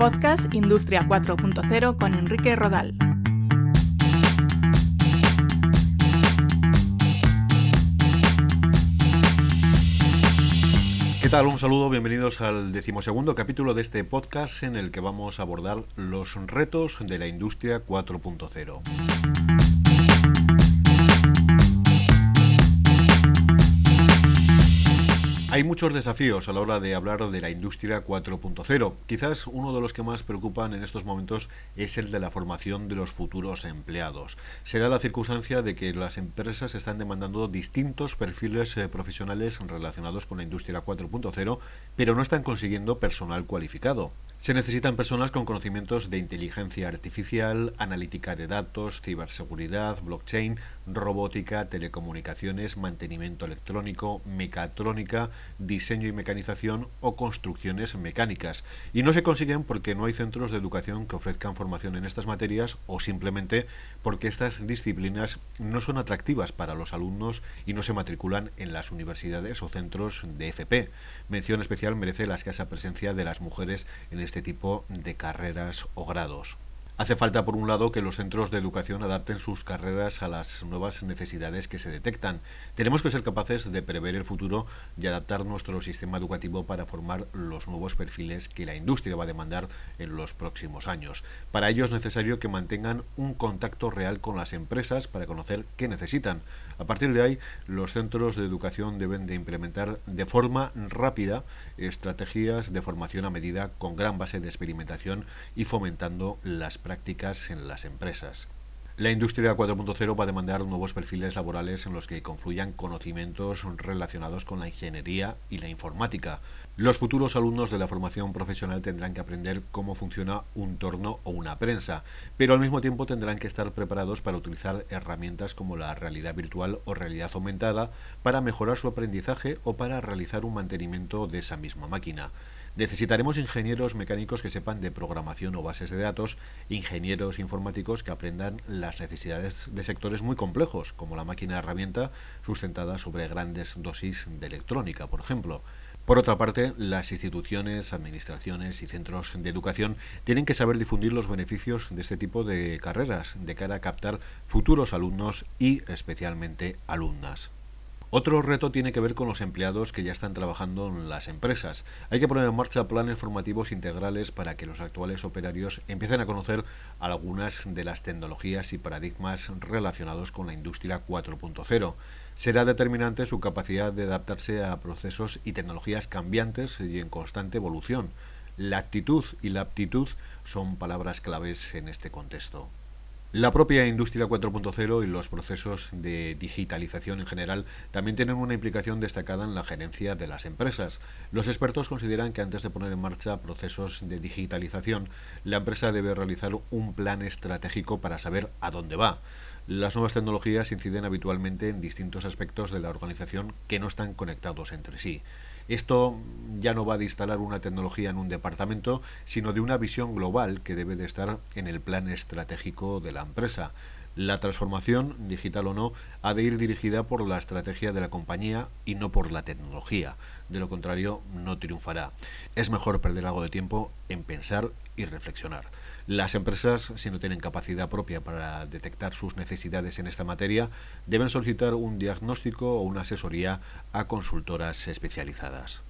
Podcast Industria 4.0 con Enrique Rodal. ¿Qué tal? Un saludo, bienvenidos al decimosegundo capítulo de este podcast en el que vamos a abordar los retos de la industria 4.0. Hay muchos desafíos a la hora de hablar de la industria 4.0. Quizás uno de los que más preocupan en estos momentos es el de la formación de los futuros empleados. Se da la circunstancia de que las empresas están demandando distintos perfiles eh, profesionales relacionados con la industria 4.0, pero no están consiguiendo personal cualificado. Se necesitan personas con conocimientos de inteligencia artificial, analítica de datos, ciberseguridad, blockchain, robótica, telecomunicaciones, mantenimiento electrónico, mecatrónica, diseño y mecanización o construcciones mecánicas. Y no se consiguen porque no hay centros de educación que ofrezcan formación en estas materias o simplemente porque estas disciplinas no son atractivas para los alumnos y no se matriculan en las universidades o centros de FP. Mención especial merece la escasa presencia de las mujeres en este tipo de carreras o grados. Hace falta, por un lado, que los centros de educación adapten sus carreras a las nuevas necesidades que se detectan. Tenemos que ser capaces de prever el futuro y adaptar nuestro sistema educativo para formar los nuevos perfiles que la industria va a demandar en los próximos años. Para ello es necesario que mantengan un contacto real con las empresas para conocer qué necesitan. A partir de ahí, los centros de educación deben de implementar de forma rápida estrategias de formación a medida con gran base de experimentación y fomentando las prácticas prácticas en las empresas. La industria 4.0 va a demandar nuevos perfiles laborales en los que confluyan conocimientos relacionados con la ingeniería y la informática. Los futuros alumnos de la formación profesional tendrán que aprender cómo funciona un torno o una prensa, pero al mismo tiempo tendrán que estar preparados para utilizar herramientas como la realidad virtual o realidad aumentada para mejorar su aprendizaje o para realizar un mantenimiento de esa misma máquina. Necesitaremos ingenieros mecánicos que sepan de programación o bases de datos, ingenieros informáticos que aprendan las necesidades de sectores muy complejos, como la máquina herramienta sustentada sobre grandes dosis de electrónica, por ejemplo. Por otra parte, las instituciones, administraciones y centros de educación tienen que saber difundir los beneficios de este tipo de carreras de cara a captar futuros alumnos y especialmente alumnas. Otro reto tiene que ver con los empleados que ya están trabajando en las empresas. Hay que poner en marcha planes formativos integrales para que los actuales operarios empiecen a conocer algunas de las tecnologías y paradigmas relacionados con la industria 4.0. Será determinante su capacidad de adaptarse a procesos y tecnologías cambiantes y en constante evolución. La actitud y la aptitud son palabras claves en este contexto. La propia industria 4.0 y los procesos de digitalización en general también tienen una implicación destacada en la gerencia de las empresas. Los expertos consideran que antes de poner en marcha procesos de digitalización, la empresa debe realizar un plan estratégico para saber a dónde va. Las nuevas tecnologías inciden habitualmente en distintos aspectos de la organización que no están conectados entre sí. Esto ya no va de instalar una tecnología en un departamento, sino de una visión global que debe de estar en el plan estratégico de la empresa. La transformación, digital o no, ha de ir dirigida por la estrategia de la compañía y no por la tecnología. De lo contrario, no triunfará. Es mejor perder algo de tiempo en pensar y reflexionar. Las empresas, si no tienen capacidad propia para detectar sus necesidades en esta materia, deben solicitar un diagnóstico o una asesoría a consultoras especializadas.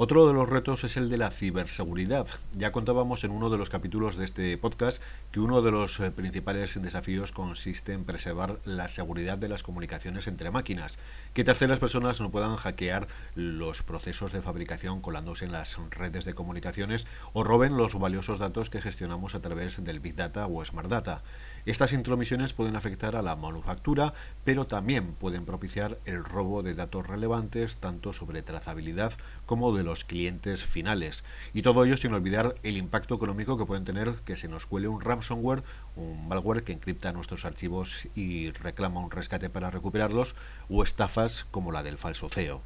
Otro de los retos es el de la ciberseguridad. Ya contábamos en uno de los capítulos de este podcast que uno de los eh, principales desafíos consiste en preservar la seguridad de las comunicaciones entre máquinas, que terceras personas no puedan hackear los procesos de fabricación colándose en las redes de comunicaciones o roben los valiosos datos que gestionamos a través del Big Data o Smart Data. Estas intromisiones pueden afectar a la manufactura, pero también pueden propiciar el robo de datos relevantes tanto sobre trazabilidad como de los clientes finales. Y todo ello sin olvidar el impacto económico que pueden tener que se nos cuele un ransomware, un malware que encripta nuestros archivos y reclama un rescate para recuperarlos, o estafas como la del falso CEO.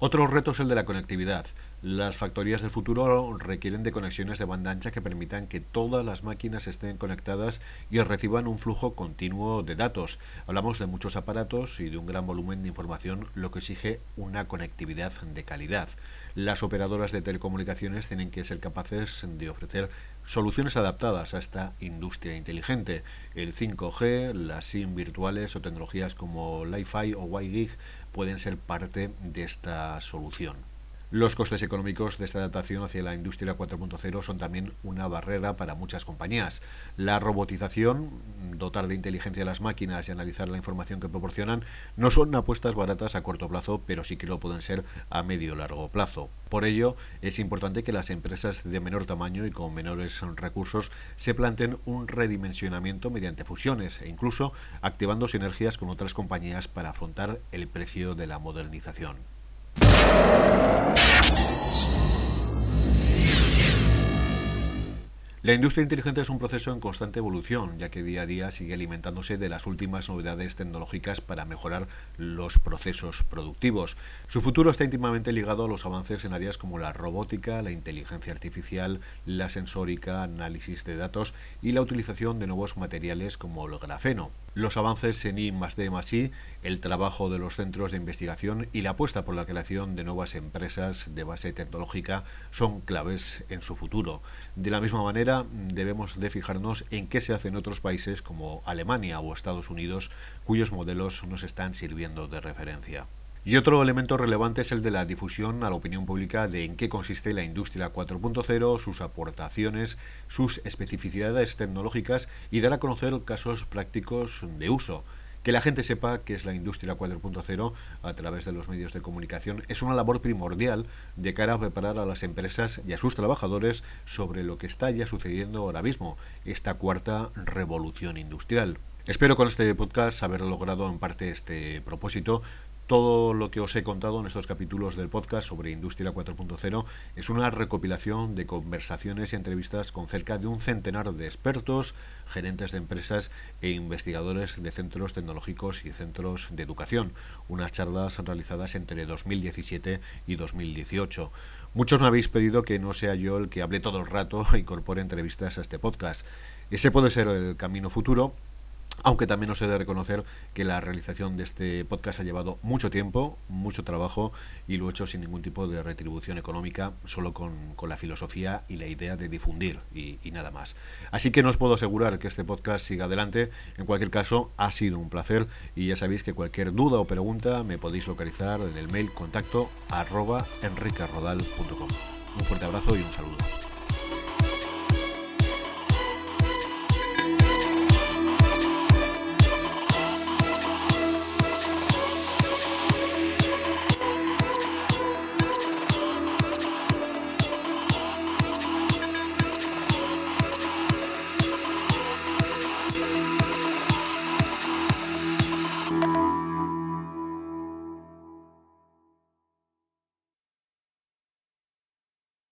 Otro reto es el de la conectividad. Las factorías del futuro requieren de conexiones de banda ancha que permitan que todas las máquinas estén conectadas y reciban un flujo continuo de datos. Hablamos de muchos aparatos y de un gran volumen de información, lo que exige una conectividad de calidad. Las operadoras de telecomunicaciones tienen que ser capaces de ofrecer soluciones adaptadas a esta industria inteligente. El 5G, las SIM virtuales o tecnologías como Li-Fi o WiGig pueden ser parte de esta solución. Los costes económicos de esta adaptación hacia la industria 4.0 son también una barrera para muchas compañías. La robotización, dotar de inteligencia a las máquinas y analizar la información que proporcionan, no son apuestas baratas a corto plazo, pero sí que lo pueden ser a medio o largo plazo. Por ello, es importante que las empresas de menor tamaño y con menores recursos se planteen un redimensionamiento mediante fusiones e incluso activando sinergias con otras compañías para afrontar el precio de la modernización. La industria inteligente es un proceso en constante evolución, ya que día a día sigue alimentándose de las últimas novedades tecnológicas para mejorar los procesos productivos. Su futuro está íntimamente ligado a los avances en áreas como la robótica, la inteligencia artificial, la sensórica, análisis de datos y la utilización de nuevos materiales como el grafeno. Los avances en I D I, el trabajo de los centros de investigación y la apuesta por la creación de nuevas empresas de base tecnológica son claves en su futuro. De la misma manera, debemos de fijarnos en qué se hace en otros países como Alemania o Estados Unidos, cuyos modelos nos están sirviendo de referencia. Y otro elemento relevante es el de la difusión a la opinión pública de en qué consiste la industria 4.0, sus aportaciones, sus especificidades tecnológicas y dar a conocer casos prácticos de uso. Que la gente sepa qué es la industria 4.0 a través de los medios de comunicación es una labor primordial de cara a preparar a las empresas y a sus trabajadores sobre lo que está ya sucediendo ahora mismo, esta cuarta revolución industrial. Espero con este podcast haber logrado en parte este propósito todo lo que os he contado en estos capítulos del podcast sobre Industria 4.0 es una recopilación de conversaciones y entrevistas con cerca de un centenar de expertos, gerentes de empresas e investigadores de centros tecnológicos y centros de educación. Unas charlas realizadas entre 2017 y 2018. Muchos me habéis pedido que no sea yo el que hable todo el rato e incorpore entrevistas a este podcast. Ese puede ser el camino futuro, aunque también os he de reconocer que la realización de este podcast ha llevado mucho tiempo, mucho trabajo y lo he hecho sin ningún tipo de retribución económica, solo con, la filosofía y la idea de difundir y, nada más. Así que no os puedo asegurar que este podcast siga adelante. En cualquier caso, ha sido un placer y ya sabéis que cualquier duda o pregunta me podéis localizar en el mail contacto arroba. Un fuerte abrazo y un saludo.